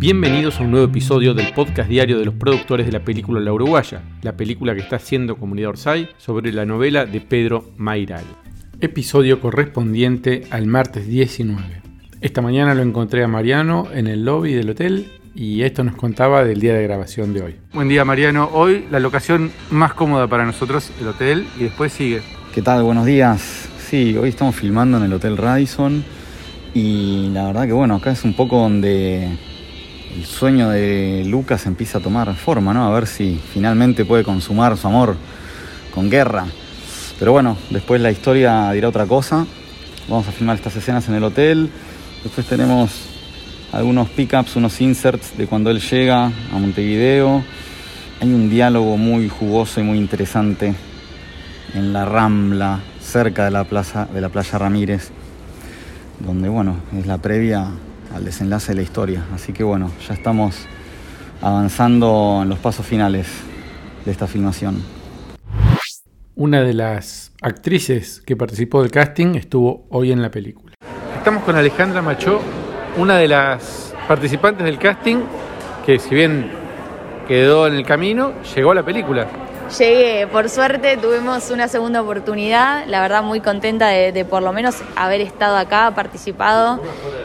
Bienvenidos a un nuevo episodio del podcast diario de los productores de la película La Uruguaya, la película que está haciendo Comunidad Orsay sobre la novela de Pedro Mairal. Episodio correspondiente al martes 19. Esta mañana lo encontré a Mariano en el lobby del hotel y esto nos contaba del día de grabación de hoy. Buen día Mariano, hoy la locación más cómoda para nosotros, el hotel, y después sigue. ¿Qué tal? Buenos días. Sí, hoy estamos filmando en el Hotel Radisson y la verdad que bueno, acá es un poco donde el sueño de Lucas empieza a tomar forma, ¿no? A ver si finalmente puede consumar su amor con guerra. Pero bueno, después la historia dirá otra cosa. Vamos a filmar estas escenas en el hotel. Después tenemos algunos pickups, unos inserts de cuando él llega a Montevideo. Hay un diálogo muy jugoso y muy interesante en la Rambla, cerca de la plaza de la playa Ramírez, donde bueno, es la previa al desenlace de la historia. Así que bueno, ya estamos avanzando en los pasos finales de esta filmación. Una de las actrices que participó del casting estuvo hoy en la película. Estamos con Alejandra Machó, una de las participantes del casting que si bien quedó en el camino, llegó a la película. Llegué, por suerte tuvimos una segunda oportunidad, la verdad muy contenta de, por lo menos haber estado acá, participado,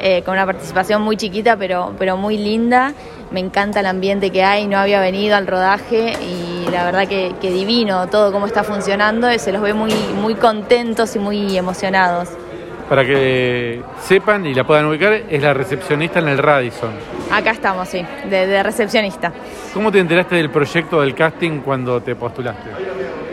eh, con una participación muy chiquita pero, pero muy linda. Me encanta el ambiente que hay, no había venido al rodaje y la verdad que, que divino todo cómo está funcionando, se los ve muy, muy contentos y muy emocionados para que sepan y la puedan ubicar, es la recepcionista en el Radisson. Acá estamos, sí, de, recepcionista. ¿Cómo te enteraste del proyecto del casting cuando te postulaste?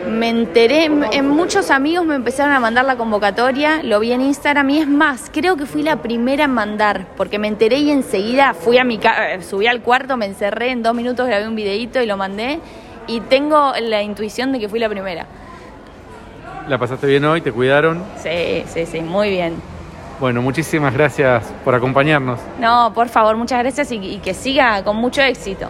Me enteré, en muchos amigos me empezaron a mandar la convocatoria, lo vi en Instagram y es más, creo que fui la primera en mandar, porque me enteré y enseguida fui a mi eh, subí al cuarto, me encerré, en dos minutos grabé un videito y lo mandé y tengo la intuición de que fui la primera. ¿La pasaste bien hoy? ¿Te cuidaron? Sí, sí, sí, muy bien. Bueno, muchísimas gracias por acompañarnos. No, por favor, muchas gracias y, que siga con mucho éxito.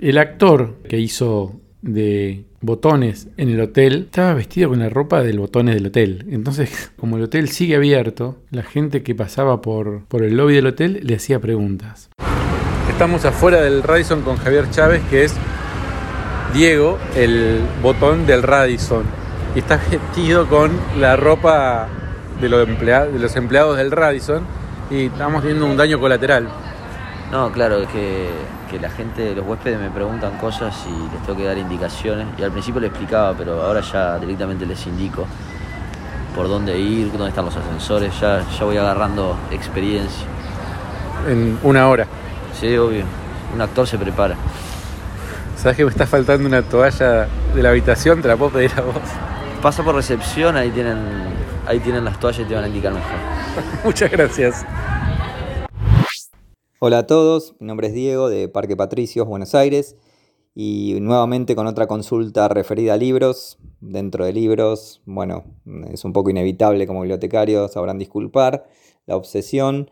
El actor que hizo de botones en el hotel estaba vestido con la ropa del botones del hotel. Entonces, como el hotel sigue abierto, la gente que pasaba por, por el lobby del hotel le hacía preguntas. Estamos afuera del Radisson con Javier Chávez, que es Diego, el botón del Radisson y está vestido con la ropa de los, empleados, de los empleados del Radisson y estamos teniendo un daño colateral. No, claro, es que, la gente, los huéspedes me preguntan cosas y les tengo que dar indicaciones. Y al principio les explicaba, pero ahora ya directamente les indico por dónde ir, dónde están los ascensores. Ya, ya voy agarrando experiencia. En una hora. Sí, obvio. Un actor se prepara. ¿Sabes que me está faltando una toalla de la habitación? Te la puedo pedir a vos pasa por recepción, ahí tienen, ahí tienen las toallas y te van a indicar mejor. Muchas gracias. Hola a todos, mi nombre es Diego de Parque Patricios, Buenos Aires, y nuevamente con otra consulta referida a libros. Dentro de libros, bueno, es un poco inevitable como bibliotecario, sabrán disculpar, la obsesión.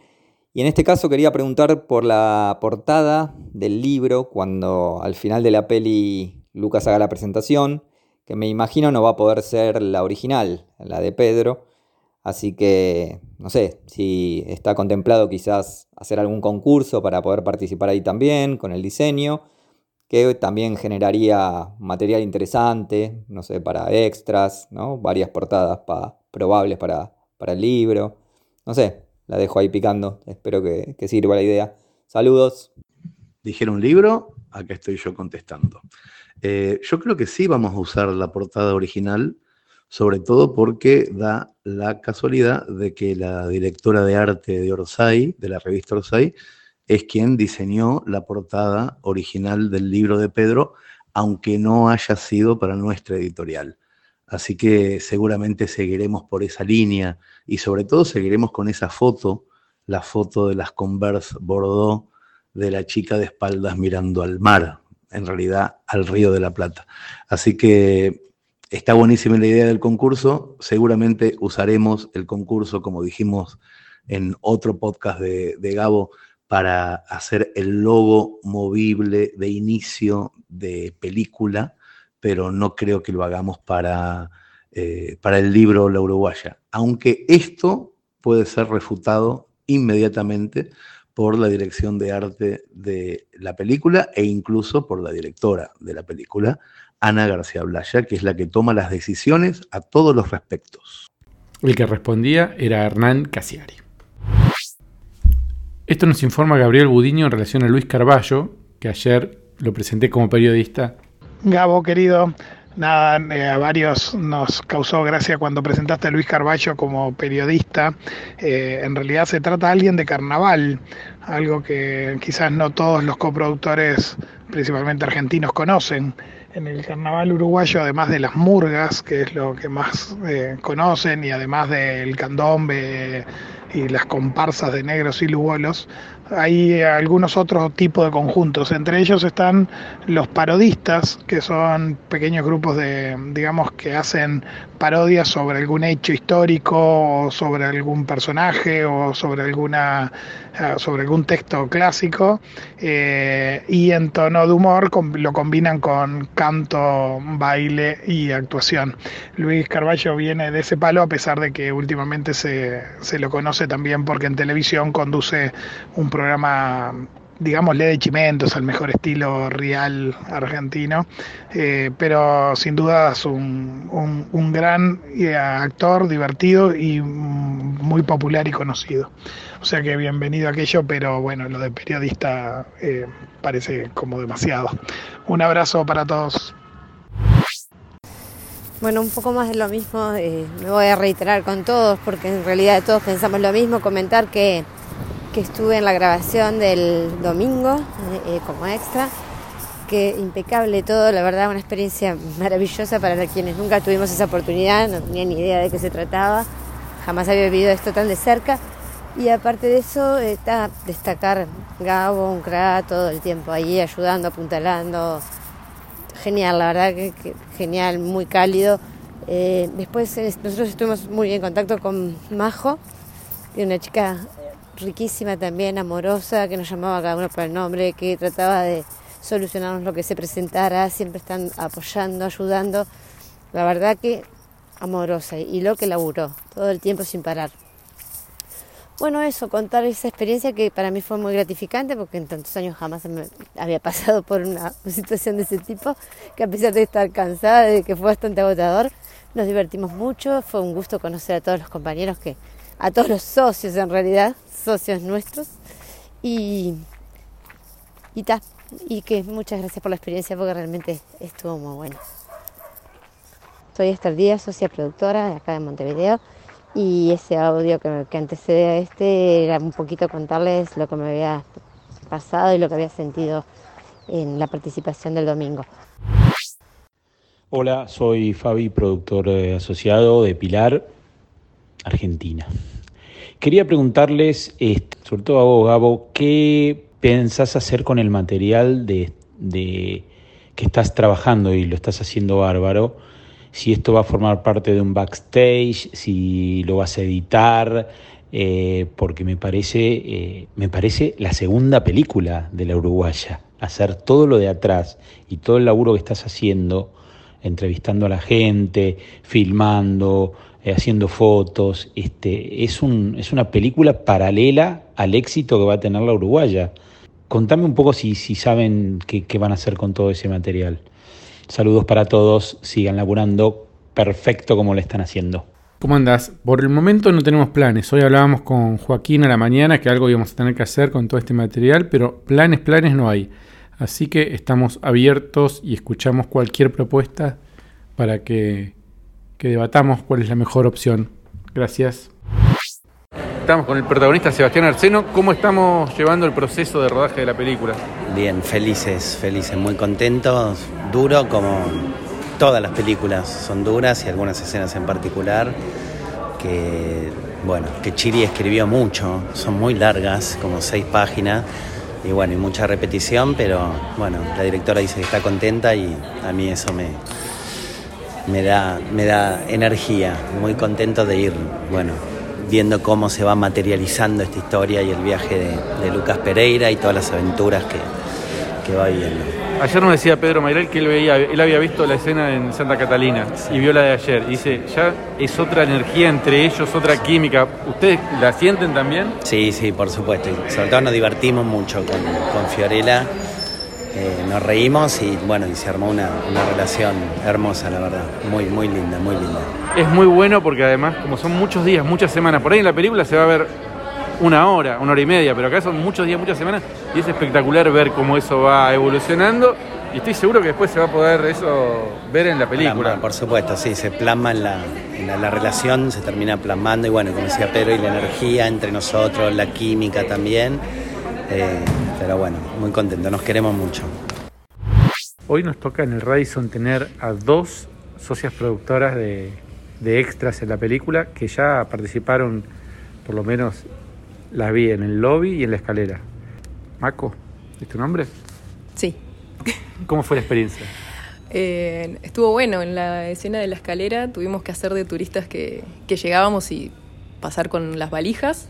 Y en este caso quería preguntar por la portada del libro, cuando al final de la peli Lucas haga la presentación que me imagino no va a poder ser la original, la de Pedro. Así que no sé si está contemplado quizás hacer algún concurso para poder participar ahí también con el diseño, que también generaría material interesante, no sé, para extras, ¿no? varias portadas probables para, para, el libro. No sé, la dejo ahí picando, espero que, sirva la idea. Saludos. Dijeron libro, acá estoy yo contestando. Eh, yo creo que sí vamos a usar la portada original, sobre todo porque da la casualidad de que la directora de arte de Orsay, de la revista Orsay, es quien diseñó la portada original del libro de Pedro, aunque no haya sido para nuestra editorial. Así que seguramente seguiremos por esa línea y sobre todo seguiremos con esa foto, la foto de las Converse Bordeaux de la chica de espaldas mirando al mar, en realidad al Río de la Plata. Así que está buenísima la idea del concurso. Seguramente usaremos el concurso, como dijimos en otro podcast de, Gabo, para hacer el logo movible de inicio de película, pero no creo que lo hagamos para, eh, para el libro La Uruguaya. Aunque esto puede ser refutado inmediatamente por la dirección de arte de la película e incluso por la directora de la película, Ana García Blaya, que es la que toma las decisiones a todos los respectos. El que respondía era Hernán Casiari. Esto nos informa Gabriel Budiño en relación a Luis Carballo, que ayer lo presenté como periodista. Gabo, querido, nada, eh, a varios nos causó gracia cuando presentaste a Luis Carballo como periodista. Eh, en realidad se trata de alguien de carnaval, algo que quizás no todos los coproductores, principalmente argentinos, conocen. En el carnaval uruguayo, además de las murgas, que es lo que más eh, conocen, y además del candombe y las comparsas de negros y lugolos, hay algunos otros tipos de conjuntos. Entre ellos están los parodistas, que son pequeños grupos de, digamos, que hacen parodias sobre algún hecho histórico o sobre algún personaje o sobre alguna eh, sobre algún texto clásico eh, y en tono de humor lo combinan con canto, baile y actuación. Luis Carballo viene de ese palo a pesar de que últimamente se, se lo conoce también porque en televisión conduce un programa digámosle de chimentos al mejor estilo real argentino, eh, pero sin duda es un, un, gran eh, actor divertido y muy popular y conocido. O sea que bienvenido a aquello, pero bueno, lo de periodista eh, parece como demasiado. Un abrazo para todos. Bueno, un poco más de lo mismo, me voy a reiterar con todos porque en realidad todos pensamos lo mismo, comentar que que estuve en la grabación del domingo eh, como extra, que impecable todo, la verdad una experiencia maravillosa para quienes nunca tuvimos esa oportunidad, no tenía ni idea de qué se trataba, jamás había vivido esto tan de cerca. Y aparte de eso, está destacar Gabo, un crack, todo el tiempo ahí ayudando, apuntalando. Genial, la verdad que, genial, muy cálido. Eh, después nosotros estuvimos muy en contacto con Majo, una chica riquísima también, amorosa, que nos llamaba cada uno por el nombre, que trataba de solucionarnos lo que se presentara, siempre están apoyando, ayudando. La verdad que amorosa y lo que laburó, todo el tiempo sin parar. Bueno, eso, contar esa experiencia que para mí fue muy gratificante porque en tantos años jamás me había pasado por una situación de ese tipo, que a pesar de estar cansada, de que fue bastante agotador, nos divertimos mucho, fue un gusto conocer a todos los compañeros que, a todos los socios en realidad, socios nuestros. Y, y ta, y que muchas gracias por la experiencia porque realmente estuvo muy bueno. Soy Esther Díaz, socia productora de acá de Montevideo y ese audio que, que antecede a este era un poquito contarles lo que me había pasado y lo que había sentido en la participación del domingo. Hola, soy Fabi, productor eh, asociado de Pilar, Argentina. Quería preguntarles, sobre todo a vos, Gabo, ¿qué pensás hacer con el material de, que estás trabajando y lo estás haciendo bárbaro? Si esto va a formar parte de un backstage, si lo vas a editar, eh, porque me parece, eh, me parece la segunda película de la uruguaya. Hacer todo lo de atrás y todo el laburo que estás haciendo, entrevistando a la gente, filmando, eh, haciendo fotos. Este, es, un, es una película paralela al éxito que va a tener la uruguaya. Contame un poco si, si saben qué, qué van a hacer con todo ese material. Saludos para todos, sigan laburando perfecto como lo están haciendo. ¿Cómo andás? Por el momento no tenemos planes. Hoy hablábamos con Joaquín a la mañana que algo íbamos a tener que hacer con todo este material, pero planes, planes no hay. Así que estamos abiertos y escuchamos cualquier propuesta para que que debatamos cuál es la mejor opción. Gracias. Estamos con el protagonista Sebastián Arseno. ¿Cómo estamos llevando el proceso de rodaje de la película? Bien, felices, felices, muy contentos. Duro como todas las películas son duras y algunas escenas en particular que, bueno, que Chiri escribió mucho. Son muy largas, como seis páginas y bueno, y mucha repetición, pero bueno, la directora dice que está contenta y a mí eso me, me da, me da energía, muy contento de ir, bueno, viendo cómo se va materializando esta historia y el viaje de, Lucas Pereira y todas las aventuras que, se va viendo. Ayer nos decía Pedro Mayrel que él, veía, él había visto la escena en Santa Catalina y vio la de ayer. dice, ya es otra energía entre ellos, otra química. ¿Ustedes la sienten también? Sí, sí, por supuesto. Y sobre todo nos divertimos mucho con, con Fiorella. Eh, nos reímos y bueno, y se armó una, una relación hermosa, la verdad. Muy, muy linda, muy linda. Es muy bueno porque además, como son muchos días, muchas semanas, por ahí en la película se va a ver una hora, una hora y media, pero acá son muchos días, muchas semanas, y es espectacular ver cómo eso va evolucionando. Y estoy seguro que después se va a poder eso ver en la película. Plasma, por supuesto, sí, se plasma en la, en la, la relación, se termina plasmando, y bueno, como decía Pedro, y la energía entre nosotros, la química también. Eh, pero bueno, muy contento, nos queremos mucho. Hoy nos toca en el Radisson tener a dos socias productoras de, de extras en la película que ya participaron, por lo menos las vi en el lobby y en la escalera. Maco, ¿es tu nombre? Sí. ¿Cómo fue la experiencia? Eh, estuvo bueno, en la escena de la escalera tuvimos que hacer de turistas que, que llegábamos y pasar con las valijas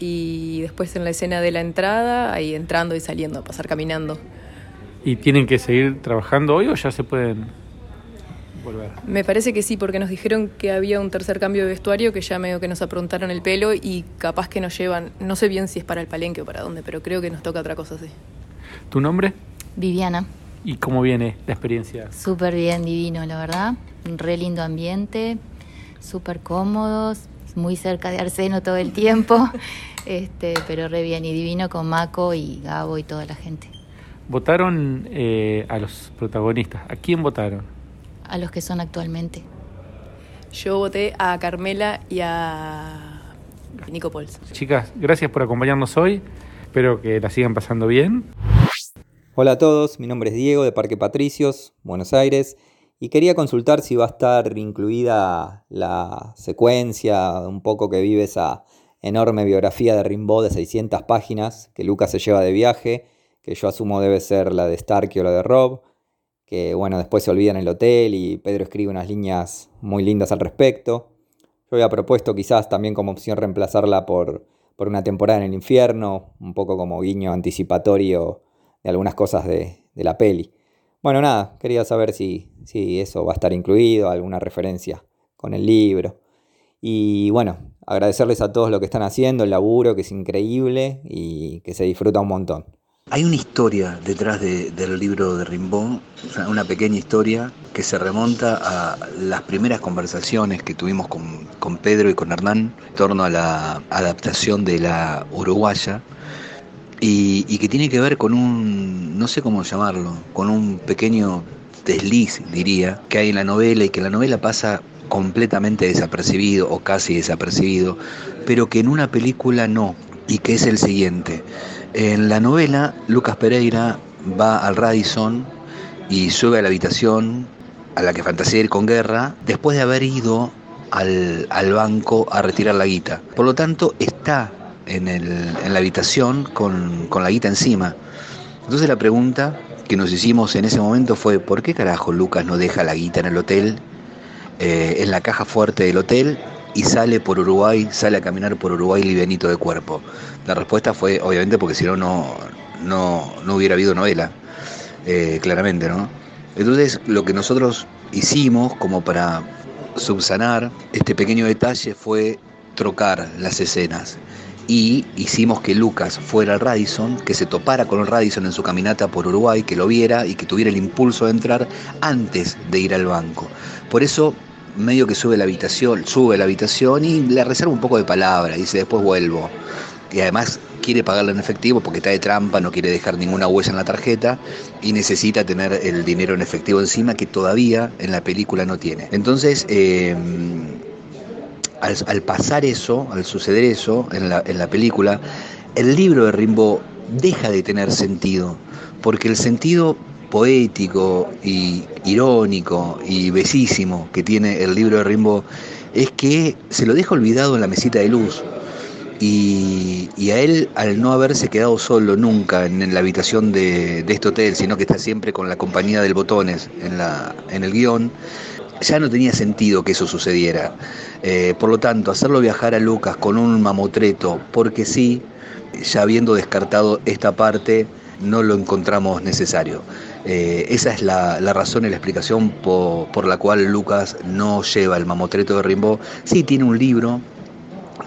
y después en la escena de la entrada, ahí entrando y saliendo, pasar caminando. ¿Y tienen que seguir trabajando hoy o ya se pueden volver? Me parece que sí, porque nos dijeron que había un tercer cambio de vestuario que ya medio que nos aprontaron el pelo y capaz que nos llevan, no sé bien si es para el palenque o para dónde, pero creo que nos toca otra cosa así. ¿Tu nombre? Viviana. ¿Y cómo viene la experiencia? Súper bien, divino, la verdad. Un re lindo ambiente, súper cómodos, muy cerca de Arseno todo el tiempo, este, pero re bien y divino con Maco y Gabo y toda la gente. Votaron eh, a los protagonistas. ¿A quién votaron? A los que son actualmente. Yo voté a Carmela y a Nico Pols. Chicas, gracias por acompañarnos hoy. Espero que la sigan pasando bien. Hola a todos, mi nombre es Diego de Parque Patricios, Buenos Aires, y quería consultar si va a estar incluida la secuencia, un poco que vive esa enorme biografía de Rimbaud de 600 páginas que Lucas se lleva de viaje, que yo asumo debe ser la de Starkey o la de Rob, que bueno, después se olvida en el hotel y Pedro escribe unas líneas muy lindas al respecto. Yo había propuesto quizás también como opción reemplazarla por, por una temporada en el infierno, un poco como guiño anticipatorio de algunas cosas de, de la peli. Bueno, nada, quería saber si, si eso va a estar incluido, alguna referencia con el libro. Y bueno, agradecerles a todos lo que están haciendo, el laburo que es increíble y que se disfruta un montón. Hay una historia detrás de- del libro de sea, una pequeña historia que se remonta a las primeras conversaciones que tuvimos con, con Pedro y con Hernán en torno a la adaptación de la uruguaya y, que tiene que ver con un, no sé cómo llamarlo, con un pequeño desliz, diría, que hay en la novela y que la novela pasa completamente desapercibido o casi desapercibido, pero que en una película no, y que es el siguiente. En la novela, Lucas Pereira va al Radisson y sube a la habitación a la que fantasea ir con guerra, después de haber ido al, al banco a retirar la guita. Por lo tanto, está en, el- en la habitación con, con la guita encima. Entonces la pregunta que nos hicimos en ese momento fue, ¿por qué carajo Lucas no deja la guita en el hotel, eh, en la caja fuerte del hotel, y sale por Uruguay, sale a caminar por Uruguay livianito de cuerpo? La respuesta fue, obviamente, porque si no, no, no, hubiera habido novela, eh, claramente, ¿no? Entonces, lo que nosotros hicimos como para subsanar este pequeño detalle fue trocar las escenas y hicimos que Lucas fuera al Radisson, que se topara con el Radisson en su caminata por Uruguay, que lo viera y que tuviera el impulso de entrar antes de ir al banco. Por eso medio que sube la habitación, sube la habitación y le reserva un poco de palabra, dice después vuelvo. Y además quiere pagarlo en efectivo porque está de trampa, no quiere dejar ninguna huella en la tarjeta y necesita tener el dinero en efectivo encima que todavía en la película no tiene. Entonces, eh, al, al pasar eso, al suceder eso en la, película, el libro de Rimbaud deja de tener sentido, porque el sentido poético y irónico y bellísimo que tiene el libro de Rimbaud es que se lo deja olvidado en la mesita de luz. Y, a él, al no haberse quedado solo nunca en, la habitación de, este hotel, sino que está siempre con la compañía del Botones en, en el guion, ya no tenía sentido que eso sucediera. Eh, por lo tanto, hacerlo viajar a Lucas con un mamotreto, porque sí, ya habiendo descartado esta parte, no lo encontramos necesario. Eh, esa es la, razón y la explicación por, la cual Lucas no lleva el mamotreto de Rimbaud. Sí tiene un libro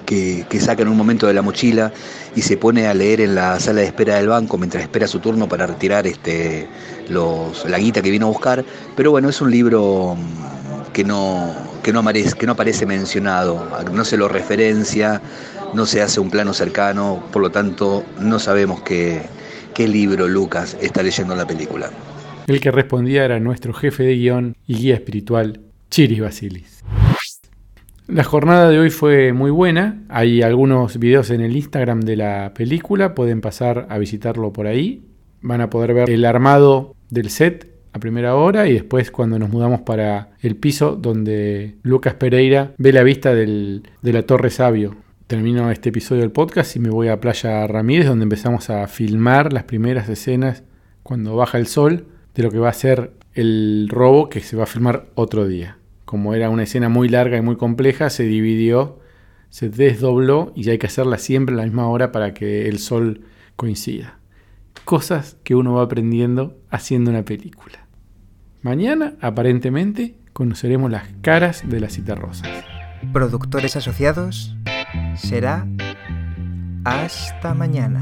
que, saca en un momento de la mochila y se pone a leer en la sala de espera del banco mientras espera su turno para retirar este, los, la guita que vino a buscar. Pero bueno, es un libro que no, que no, aparece, que no aparece mencionado, no se lo referencia, no se hace un plano cercano, por lo tanto no sabemos qué, qué libro Lucas está leyendo en la película. El que respondía era nuestro jefe de guion y guía espiritual, Chiris Basilis. La jornada de hoy fue muy buena. Hay algunos videos en el Instagram de la película. Pueden pasar a visitarlo por ahí. Van a poder ver el armado del set a primera hora y después cuando nos mudamos para el piso donde Lucas Pereira ve la vista de la Torre Sabio. Termino este episodio del podcast y me voy a Playa Ramírez donde empezamos a filmar las primeras escenas cuando baja el sol de lo que va a ser el robo que se va a filmar otro día como era una escena muy larga y muy compleja, se dividió, se desdobló y hay que hacerla siempre a la misma hora para que el sol coincida. Cosas que uno va aprendiendo haciendo una película. Mañana, aparentemente, conoceremos las caras de las citarrosas. Productores asociados será hasta mañana.